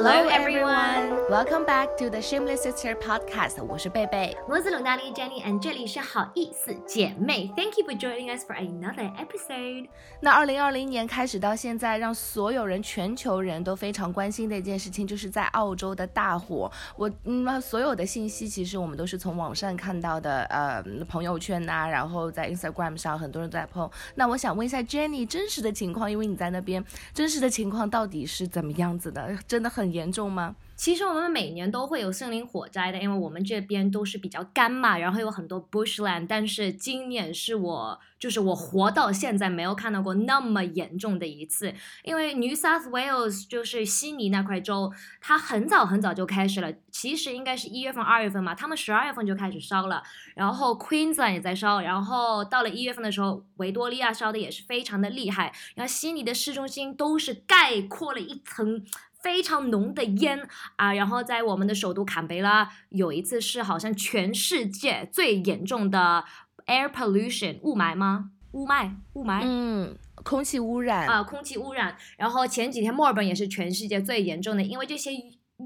Hello everyone, welcome back to the Shameless Sister podcast。我是贝贝，我是龙大力 Jenny，and 这里是好意思姐妹。Thank you for joining us for another episode。那二零二零年开始到现在，让所有人、全球人都非常关心的一件事情，就是在澳洲的大火。我嗯，所有的信息其实我们都是从网上看到的，呃，朋友圈呐，然后在 Instagram 上很多人都在 po。那我想问一下 Jenny，真实的情况，因为你在那边，真实的情况到底是怎么样子的？真的很严重吗？其实我们每年都会有森林火灾的，因为我们这边都是比较干嘛，然后有很多 bushland。但是今年是我就是我活到现在没有看到过那么严重的一次，因为 New South Wales 就是悉尼那块州，它很早很早就开始了，其实应该是一月份、二月份嘛，他们十二月份就开始烧了，然后 Queensland 也在烧，然后到了一月份的时候，维多利亚烧的也是非常的厉害，然后悉尼的市中心都是概括了一层。非常浓的烟啊，然后在我们的首都坎培拉，有一次是好像全世界最严重的 air pollution 雾霾吗？雾霾，雾霾，嗯，空气污染啊，空气污染。然后前几天墨尔本也是全世界最严重的，因为这些。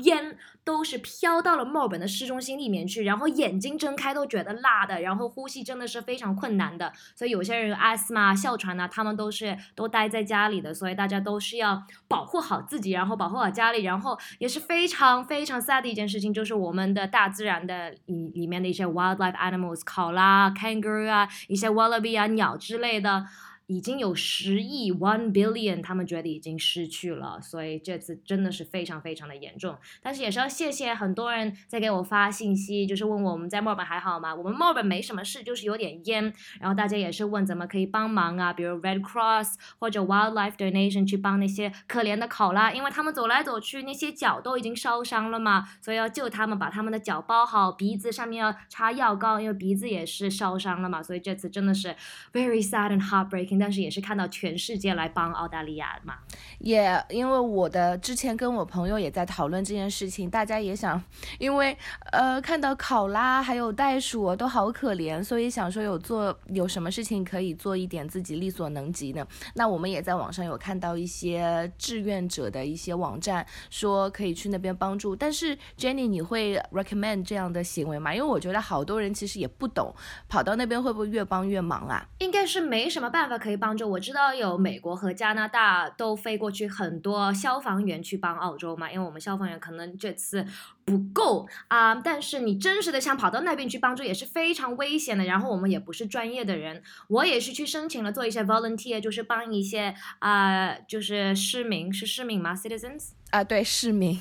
烟都是飘到了墨尔本的市中心里面去，然后眼睛睁开都觉得辣的，然后呼吸真的是非常困难的。所以有些人阿斯玛、哮喘呢，他们都是都待在家里的。所以大家都是要保护好自己，然后保护好家里，然后也是非常非常 sad 的一件事情，就是我们的大自然的里里面的一些 wildlife animals，考拉、kangaroo 啊，一些 wallaby 啊，鸟之类的。已经有十亿 one billion，他们觉得已经失去了，所以这次真的是非常非常的严重。但是也是要谢谢很多人在给我发信息，就是问我们在墨尔本还好吗？我们墨尔本没什么事，就是有点烟。然后大家也是问怎么可以帮忙啊，比如 Red Cross 或者 Wildlife Donation 去帮那些可怜的考拉，因为他们走来走去，那些脚都已经烧伤了嘛，所以要救他们，把他们的脚包好，鼻子上面要擦药膏，因为鼻子也是烧伤了嘛。所以这次真的是 very sad and heartbreaking。但是也是看到全世界来帮澳大利亚嘛，也因为我的之前跟我朋友也在讨论这件事情，大家也想，因为呃看到考拉还有袋鼠都好可怜，所以想说有做有什么事情可以做一点自己力所能及的。那我们也在网上有看到一些志愿者的一些网站，说可以去那边帮助。但是 Jenny，你会 recommend 这样的行为吗？因为我觉得好多人其实也不懂，跑到那边会不会越帮越忙啊？应该是没什么办法可以帮助。我知道有美国和加拿大都飞过去很多消防员去帮澳洲嘛，因为我们消防员可能这次不够啊。但是你真实的想跑到那边去帮助也是非常危险的。然后我们也不是专业的人，我也是去申请了做一些 volunteer，就是帮一些啊，就是市民是市民吗？Citizens 啊，对，市民。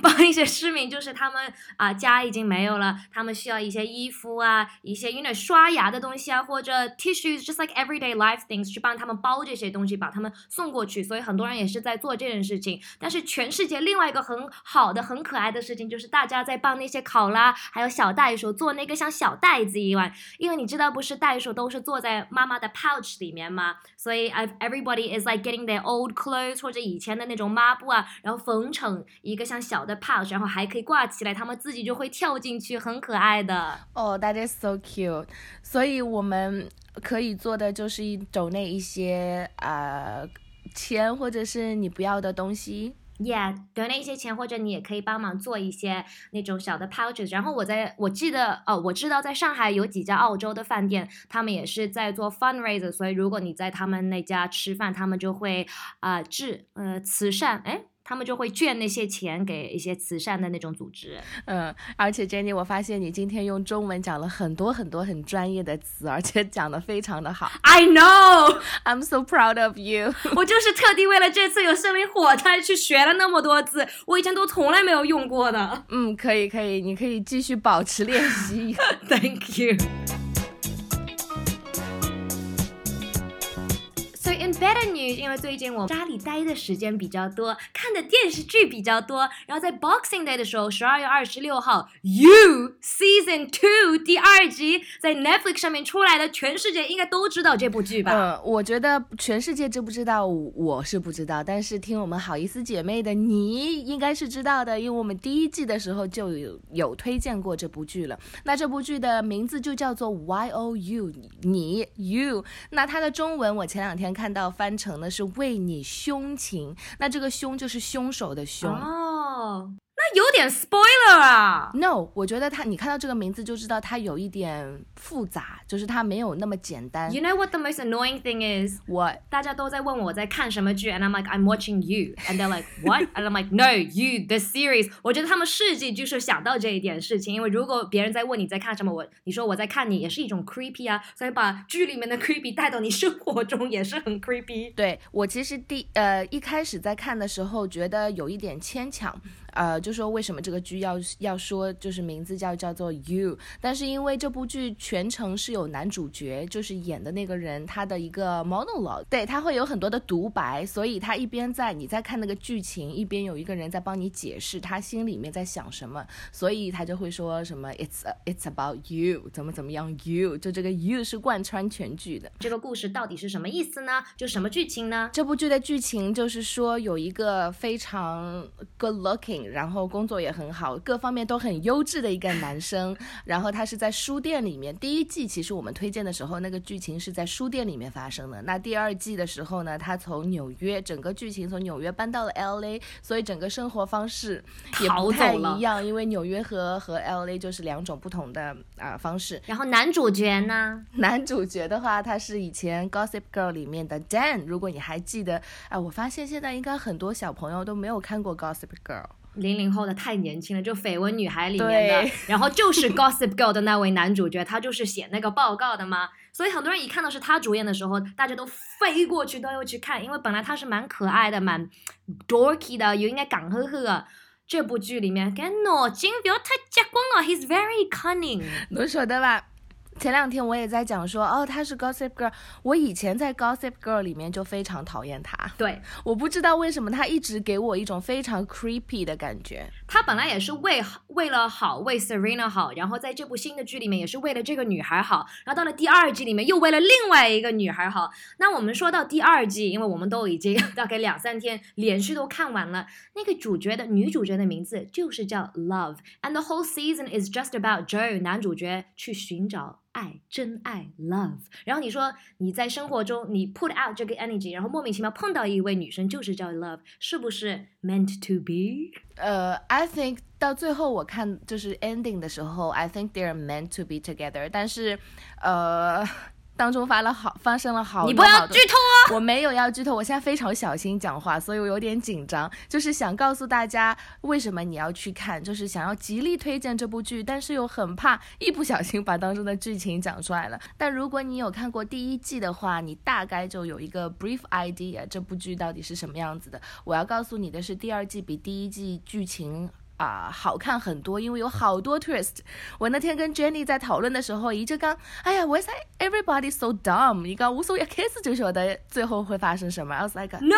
帮一些市民，就是他们啊家已经没有了，他们需要一些衣服啊，一些用点刷牙的东西啊，或者 tissues，just like everyday life things，去帮他们包这些东西，把他们送过去。所以很多人也是在做这件事情。但是全世界另外一个很好的、很可爱的事情，就是大家在帮那些考拉还有小袋鼠做那个像小袋子一样，因为你知道不是袋鼠都是坐在妈妈的 pouch 里面吗？所以 everybody is like getting their old clothes 或者以前的那种抹布啊，然后缝成一个像小。的 pouch，然后还可以挂起来，他们自己就会跳进去，很可爱的。哦，That is so cute。所以我们可以做的就是走那一些啊钱，或者是你不要的东西。Yeah，得那一些钱，或者你也可以帮忙做一些那种小的 pouches。然后我在我记得哦，我知道在上海有几家澳洲的饭店，他们也是在做 fundraiser。所以如果你在他们那家吃饭，他们就会啊治呃慈善哎。他们就会捐那些钱给一些慈善的那种组织。嗯，而且 Jenny，我发现你今天用中文讲了很多很多很专业的词，而且讲的非常的好。I know, I'm so proud of you。我就是特地为了这次有森林火灾去学了那么多字，我以前都从来没有用过的。嗯，可以可以，你可以继续保持练习。Thank you。Better news，因为最近我家里待的时间比较多，看的电视剧比较多。然后在 Boxing Day 的时候，十二月二十六号，You Season Two 第二集在 Netflix 上面出来的，全世界应该都知道这部剧吧？嗯，我觉得全世界知不知道，我是不知道。但是听我们好意思姐妹的，你应该是知道的，因为我们第一季的时候就有有推荐过这部剧了。那这部剧的名字就叫做 Y O U，你 You。那它的中文我前两天看到。翻成的是为你凶情，那这个凶就是凶手的凶。有点 spoiler 啊。No，我觉得他，你看到这个名字就知道他有一点复杂，就是他没有那么简单。You know what the most annoying thing is？我大家都在问我在看什么剧，and I'm like I'm watching you, and they're like what? And I'm like no, you the series. 我觉得他们设计就是想到这一点事情，因为如果别人在问你在看什么，我你说我在看你，也是一种 creepy 啊，所以把剧里面的 creepy 带到你生活中也是很 creepy。对我其实第呃一开始在看的时候觉得有一点牵强，呃，就说为什么这个剧要要说就是名字叫叫做 You，但是因为这部剧全程是有男主角，就是演的那个人他的一个 monologue，对他会有很多的独白，所以他一边在你在看那个剧情，一边有一个人在帮你解释他心里面在想什么，所以他就会说什么 It's It's about you，怎么怎么样 You，就这个 You 是贯穿全剧的。这个故事到底是什么意思呢？就什么剧情呢？这部剧的剧情就是说，有一个非常 good looking，然后工作也很好，各方面都很优质的一个男生。然后他是在书店里面，第一季其实我们推荐的时候，那个剧情是在书店里面发生的。那第二季的时候呢，他从纽约，整个剧情从纽约搬到了 L A，所以整个生活方式也不太一样，因为纽约和和 L A 就是两种不同的啊、方式。然后男主角呢？男主角的话，他是以前《Gossip Girl》里面的 Dan。如果你还记得，啊，我发现现在应该很多小朋友都没有看过《Gossip Girl》。零零后的太年轻了，就《绯闻女孩》里面的，然后就是《Gossip Girl》的那位男主角，他就是写那个报告的嘛。所以很多人一看到是他主演的时候，大家都飞过去都要去看，因为本来他是蛮可爱的，蛮 dorky 的，又应该港呵呵的。这部剧里面，跟脑筋不要太结棍了，He's very cunning。侬晓得吧？前两天我也在讲说，哦，她是 Gossip Girl。我以前在 Gossip Girl 里面就非常讨厌她，对我不知道为什么她一直给我一种非常 creepy 的感觉。她本来也是为为了好，为 Serena 好，然后在这部新的剧里面也是为了这个女孩好，然后到了第二季里面又为了另外一个女孩好。那我们说到第二季，因为我们都已经大概两三天连续都看完了，那个主角的女主角的名字就是叫 Love，and the whole season is just about Joe 男主角去寻找。爱，真爱，love。然后你说你在生活中你 put out 这个 energy，然后莫名其妙碰到一位女生就是叫 love，是不是 meant to be？呃、i think 到最后我看就是 ending 的时候，I think they're meant to be together，但是，呃， 当中发了好发生了好多你不要剧透啊！我没有要剧透，我现在非常小心讲话，所以我有点紧张，就是想告诉大家为什么你要去看，就是想要极力推荐这部剧，但是又很怕一不小心把当中的剧情讲出来了。但如果你有看过第一季的话，你大概就有一个 brief idea 这部剧到底是什么样子的。我要告诉你的是，第二季比第一季剧情。啊、好看很多，因为有好多 twist。我那天跟 Jenny 在讨论的时候，一直讲，哎呀 is everybody so dumb？你讲无所谓，开始就晓得最后会发生什么。I was like，No,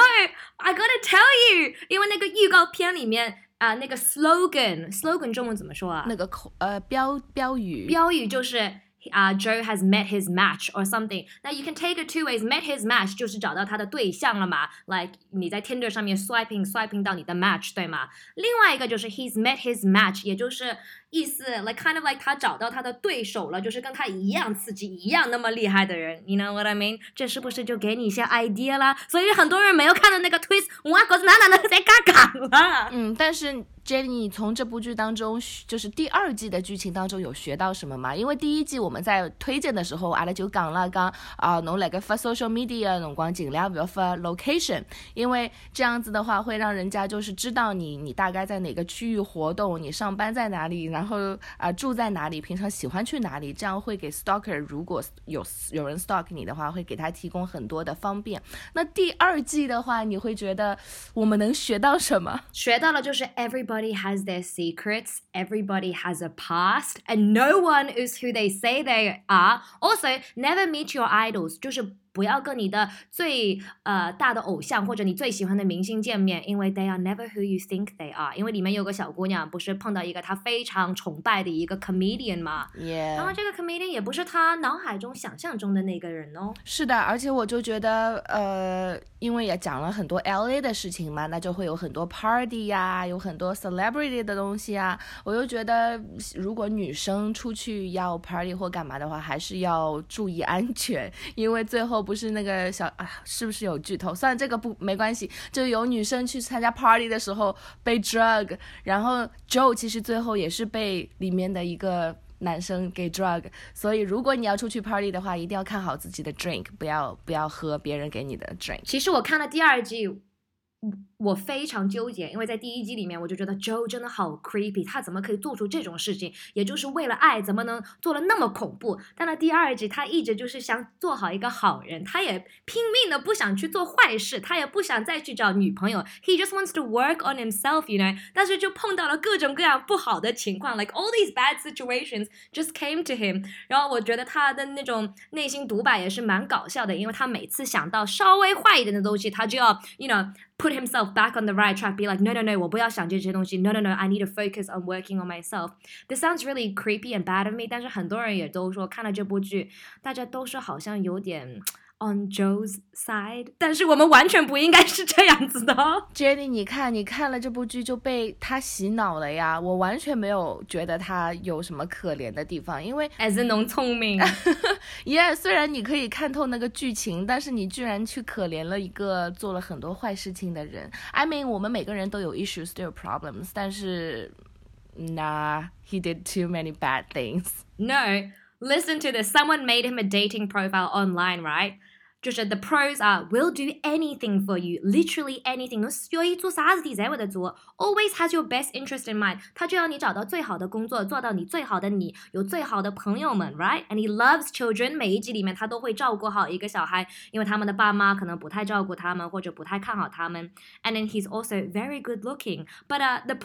I gotta tell you，因为那个预告片里面啊、那个 slogan，slogan 中文怎么说啊？那个口呃标标语，标语就是啊、Joe has met his match or something。那 you can take it two ways. Met his match 就是找到他的对象了嘛，like 你在 Tinder 上面 swiping swiping 到你的 match 对吗？另外一个就是 he's met his match，也就是 意思 like kind of like 他找到他的对手了，就是跟他一样刺激、一样那么厉害的人。You know what I mean？这是不是就给你一些 idea 啦？所以很多人没有看到那个 twist，哇，觉得哪哪哪在嘎嘎了。嗯，但是 Jenny 从这部剧当中，就是第二季的剧情当中有学到什么吗？因为第一季我们在推荐的时候，阿拉就讲了，讲啊，侬来个发 social media 辰光尽量不要发 location，因为这样子的话会让人家就是知道你你大概在哪个区域活动，你上班在哪里，然后然后啊、住在哪里，平常喜欢去哪里，这样会给 stalker 如果有有人 stalk 你的话，会给他提供很多的方便。那第二季的话，你会觉得我们能学到什么？学到了就是 everybody has their secrets, everybody has a past, and no one is who they say they are. Also, never meet your idols，就是不要跟你的最呃大的偶像或者你最喜欢的明星见面，因为 they are never who you think they are。因为里面有个小姑娘不是碰到一个她非常崇拜的一个 comedian 嘛，耶、然后这个 comedian 也不是她脑海中想象中的那个人哦。是的，而且我就觉得，呃，因为也讲了很多 L A 的事情嘛，那就会有很多 party 呀、有很多 celebrity 的东西啊。我就觉得，如果女生出去要 party 或干嘛的话，还是要注意安全，因为最后不是那个小啊，是不是有剧透？算了，这个不没关系。就有女生去参加 party 的时候被 drug，然后 Joe 其实最后也是被里面的一个男生给 drug。所以如果你要出去 party 的话，一定要看好自己的 drink，不要不要喝别人给你的 drink。其实我看了第二季。我非常纠结，因为在第一集里面，我就觉得 Joe 真的好 creepy，他怎么可以做出这种事情？也就是为了爱，怎么能做的那么恐怖？但在第二集，他一直就是想做好一个好人，他也拼命的不想去做坏事，他也不想再去找女朋友，He just wants to work on himself，you know。但是就碰到了各种各样不好的情况，like all these bad situations just came to him。然后我觉得他的那种内心独白也是蛮搞笑的，因为他每次想到稍微坏一点的东西，他就要，you know。put himself back on the right track, be like, no, no, no, 我不要想这些东西，no, no, no, I need to focus on working on myself. This sounds really creepy and bad of me，但是很多人也都说看了这部剧，大家都说好像有点。 On Joe's side，但是我们完全不应该是这样子的。Jenny，你看，你看了这部剧就被他洗脑了呀！我完全没有觉得他有什么可怜的地方，因为还是侬聪明。Yeah，虽然你可以看透那个剧情，但是你居然去可怜了一个做了很多坏事情的人。I mean，我们每个人都有 issues，都有 problems，但是，Nah，he did too many bad things. No. Listen to this. Someone made him a dating profile online, right? 就是 the pros are will do anything for you, literally anything。侬愿意做啥事体侪会得做，always has your best interest in mind。他就要你找到最好的工作，做到你最好的你，有最好的朋友们，right？And he loves children。每一集里面他都会照顾好一个小孩，因为他们的爸妈可能不太照顾他们，或者不太看好他们。And then he's also very good looking. But uh, the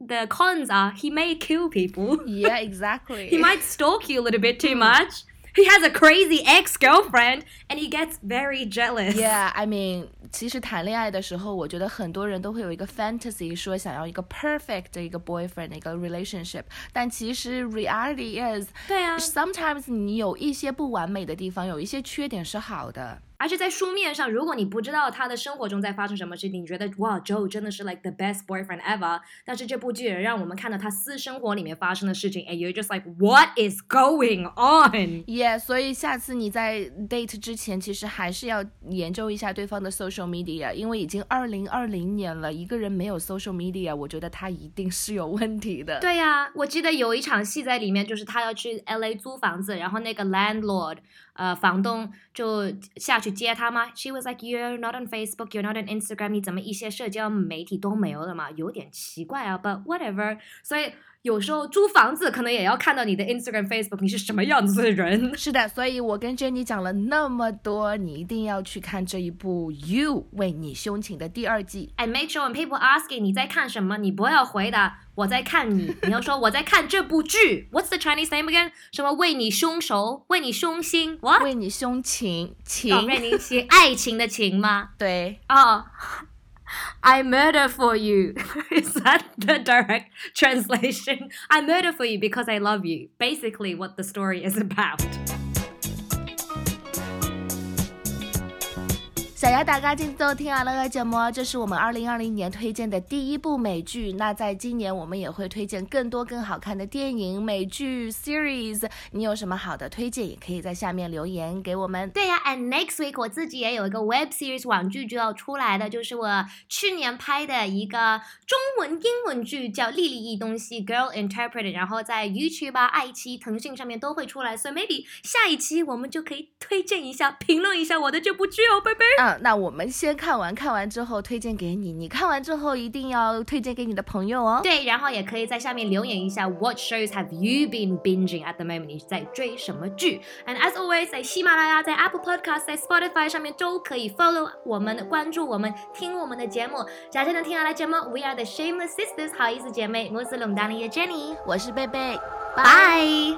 the cons are he may kill people. Yeah, exactly. he might stalk you a little bit too much. He has a crazy ex-girlfriend and he gets very jealous. Yeah, I mean, 其实谈恋爱的时候，我觉得很多人都会有一个 fantasy，说想要一个 perfect 的一个 boyfriend 一个 relationship。但其实 reality is，对啊，sometimes 你有一些不完美的地方，有一些缺点是好的。 而且在书面上，如果你不知道他的生活中在发生什么事情，你觉得哇，Joe 真的是 like the best boyfriend ever。但是这部剧让我们看到他私生活里面发生的事情，and you're just like what is going on？Yeah，所以下次你在 date 之前，其实还是要研究一下对方的 social media，因为已经二零二零年了，一个人没有 social media，我觉得他一定是有问题的。对呀，我记得有一场戏在里面，就是他要去 LA 租房子，然后那个 landlord。呃，房东就下去接他吗？She was like, "You're not on Facebook, you're not on Instagram，你怎么一些社交媒体都没有了嘛？有点奇怪啊。But whatever，所以有时候租房子可能也要看到你的 Instagram、Facebook，你是什么样子的人。是的，所以我跟 Jenny 讲了那么多，你一定要去看这一部《You 为你胸情》的第二季。And make sure when people asking 你在看什么，你不要回答。我在看你，你要说我在看这部剧。What's the Chinese name again？什么为你凶手，为你凶心？What？为你胸情情？为你情爱情的情吗？对。哦，I murder for you. Is that the direct translation? I murder for you because I love you. Basically, what the story is about. 小鸭大家今天听完了个节目，这是我们二零二零年推荐的第一部美剧。那在今年我们也会推荐更多更好看的电影、美剧、series。你有什么好的推荐，也可以在下面留言给我们。对呀，and next week 我自己也有一个 web series 网剧就要出来的，就是我去年拍的一个中文英文剧，叫《莉莉异东西》（Girl Interpreted），然后在 YouTube、爱奇艺、腾讯上面都会出来。所以 maybe 下一期我们就可以推荐一下、评论一下我的这部剧哦，拜拜。嗯，那我们先看完，看完之后推荐给你。你看完之后一定要推荐给你的朋友哦。对，然后也可以在下面留言一下，What shows have you been binging at the moment？你在追什么剧？And as always，在喜马拉雅、在 Apple Podcast、在 Spotify 上面都可以 follow 我们、关注我们、听我们的节目。假期能听下来节目，We are the Shameless Sisters，好意思姐妹，我是龙丹妮的 Jenny，我是贝贝，拜。